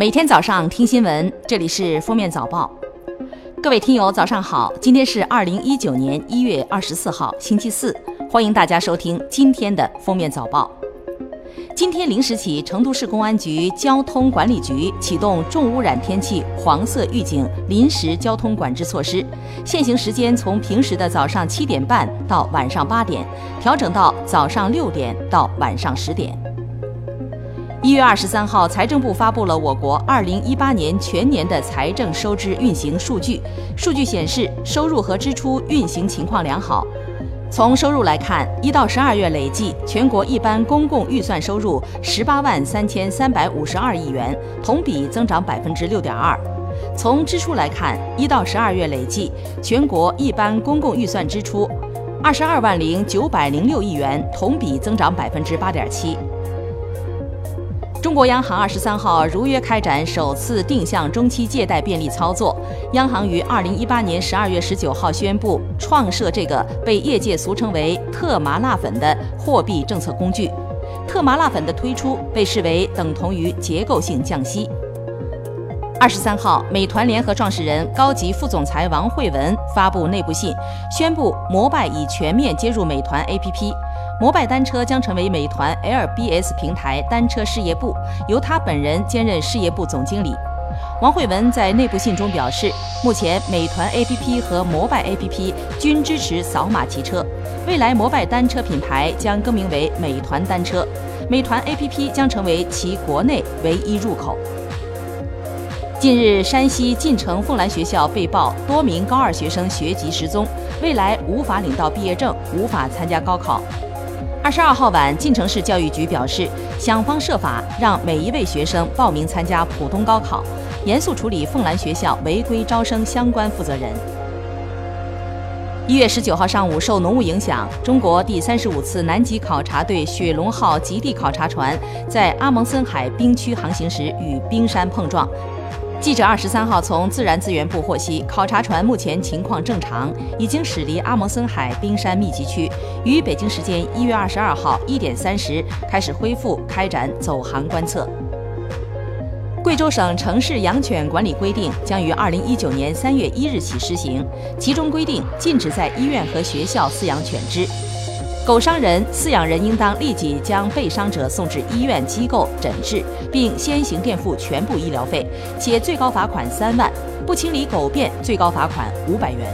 每天早上听新闻，这里是封面早报。各位听友，早上好！今天是二零一九年一月二十四号，星期四，欢迎大家收听今天的封面早报。今天零时起，成都市公安局交通管理局启动重污染天气黄色预警临时交通管制措施，限行时间从平时的早上七点半到晚上八点，调整到早上六点到晚上十点。一月二十三号，财政部发布了我国二零一八年全年的财政收支运行数据。数据显示，收入和支出运行情况良好。从收入来看，一到十二月累计，全国一般公共预算收入十八万三千三百五十二亿元，同比增长百分之六点二。从支出来看，一到十二月累计，全国一般公共预算支出二十二万零九百零六亿元，同比增长百分之八点七。中国央行二十三号如约开展首次定向中期借贷便利操作。央行于二零一八年十二月十九号宣布创设这个被业界俗称为“特麻辣粉”的货币政策工具。特麻辣粉的推出被视为等同于结构性降息。二十三号，美团联合创始人、高级副总裁王慧文发布内部信，宣布摩拜已全面接入美团 APP。摩拜单车将成为美团 LBS 平台单车事业部，由他本人兼任事业部总经理。王慧文在内部信中表示，目前美团 APP 和摩拜 APP 均支持扫码骑车，未来摩拜单车品牌将更名为美团单车，美团 APP 将成为其国内唯一入口。近日，山西晋城凤兰学校被曝多名高二学生学籍失踪，未来无法领到毕业证，无法参加高考。二十二号晚，晋城市教育局表示，想方设法让每一位学生报名参加普通高考，严肃处理凤兰学校违规招生相关负责人。一月十九号上午，受浓雾影响，中国第三十五次南极考察队“雪龙号”极地考察船在阿蒙森海冰区航行时与冰山碰撞。记者二十三号从自然资源部获悉，考察船目前情况正常，已经驶离阿蒙森海冰山密集区，于北京时间一月二十二号一点三十开始恢复开展走航观测。贵州省城市养犬管理规定将于二零一九年三月一日起施行，其中规定禁止在医院和学校饲养犬只。狗伤人，饲养人应当立即将被伤者送至医院机构诊治，并先行垫付全部医疗费，且最高罚款三万；不清理狗便，最高罚款五百元。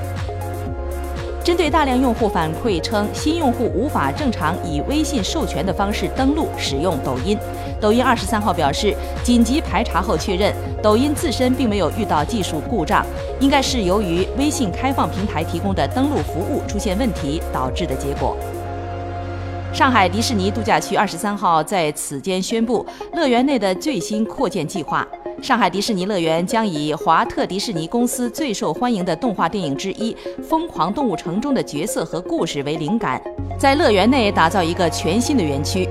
针对大量用户反馈称新用户无法正常以微信授权的方式登录使用抖音，抖音二十三号表示，紧急排查后确认，抖音自身并没有遇到技术故障，应该是由于微信开放平台提供的登录服务出现问题导致的结果。上海迪士尼度假区二十三号在此间宣布乐园内的最新扩建计划。上海迪士尼乐园将以华特迪士尼公司最受欢迎的动画电影之一《疯狂动物城》中的角色和故事为灵感，在乐园内打造一个全新的园区。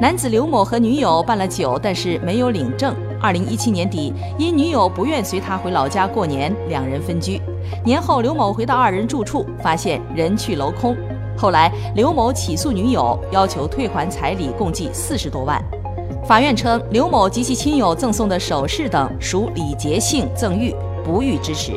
男子刘某和女友办了酒，但是没有领证。二零一七年底，因女友不愿随他回老家过年，两人分居。年后，刘某回到二人住处，发现人去楼空。后来，刘某起诉女友，要求退还彩礼共计四十多万。法院称，刘某及其亲友赠送的首饰等属礼节性赠与，不予支持。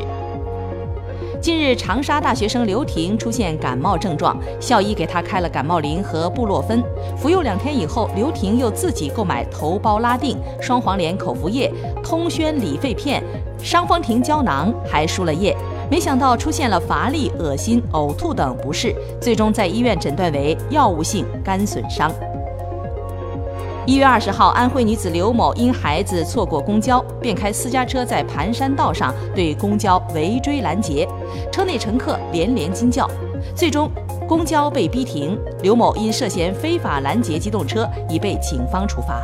近日，长沙大学生刘婷出现感冒症状，校医给她开了感冒灵和布洛芬，服用两天以后，刘婷又自己购买头孢拉定、双黄连口服液、通宣理肺片、伤风停胶囊，还输了液。没想到出现了乏力、恶心、呕吐等不适，最终在医院诊断为药物性肝损伤。一月二十号，安徽女子刘某因孩子错过公交，便开私家车在盘山道上对公交围追拦截，车内乘客连连惊叫，最终公交被逼停。刘某因涉嫌非法拦截机动车，已被警方处罚。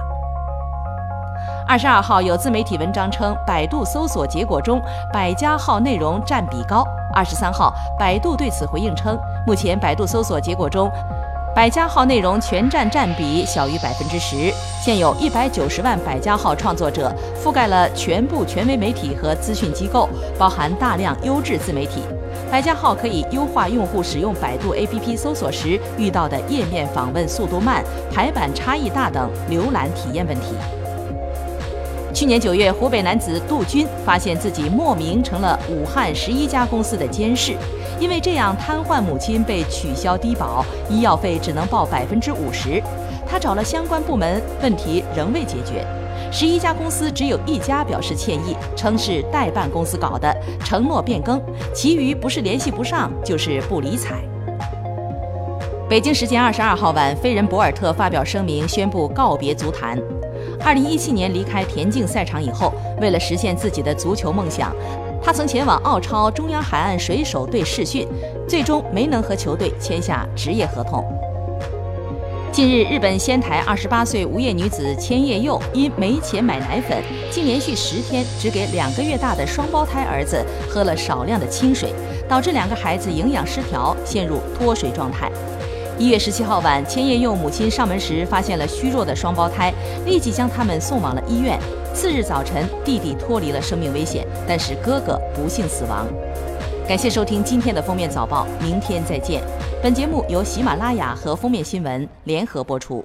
二十二号，有自媒体文章称，百度搜索结果中百家号内容占比高。二十三号，百度对此回应称，目前百度搜索结果中百家号内容全占占比小于百分之十。现有一百九十万百家号创作者，覆盖了全部权威媒体和资讯机构，包含大量优质自媒体。百家号可以优化用户使用百度 APP 搜索时遇到的页面访问速度慢、排版差异大等浏览体验问题。去年九月，湖北男子杜军发现自己莫名成了武汉十一家公司的监事，因为这样瘫痪母亲被取消低保，医药费只能报百分之五十。他找了相关部门，问题仍未解决。十一家公司只有一家表示歉意，称是代办公司搞的，承诺变更，其余不是联系不上，就是不理睬。北京时间二十二号晚，飞人博尔特发表声明，宣布告别足坛。二零一七年离开田径赛场以后，为了实现自己的足球梦想，他曾前往澳超中央海岸水手队试训，最终没能和球队签下职业合同。近日，日本仙台二十八岁无业女子千叶佑因没钱买奶粉，竟连续十天只给两个月大的双胞胎儿子喝了少量的清水，导致两个孩子营养失调，陷入脱水状态。一月十七号晚，千叶佑母亲上门时发现了虚弱的双胞胎，立即将他们送往了医院。次日早晨，弟弟脱离了生命危险，但是哥哥不幸死亡。感谢收听今天的封面早报，明天再见。本节目由喜马拉雅和封面新闻联合播出。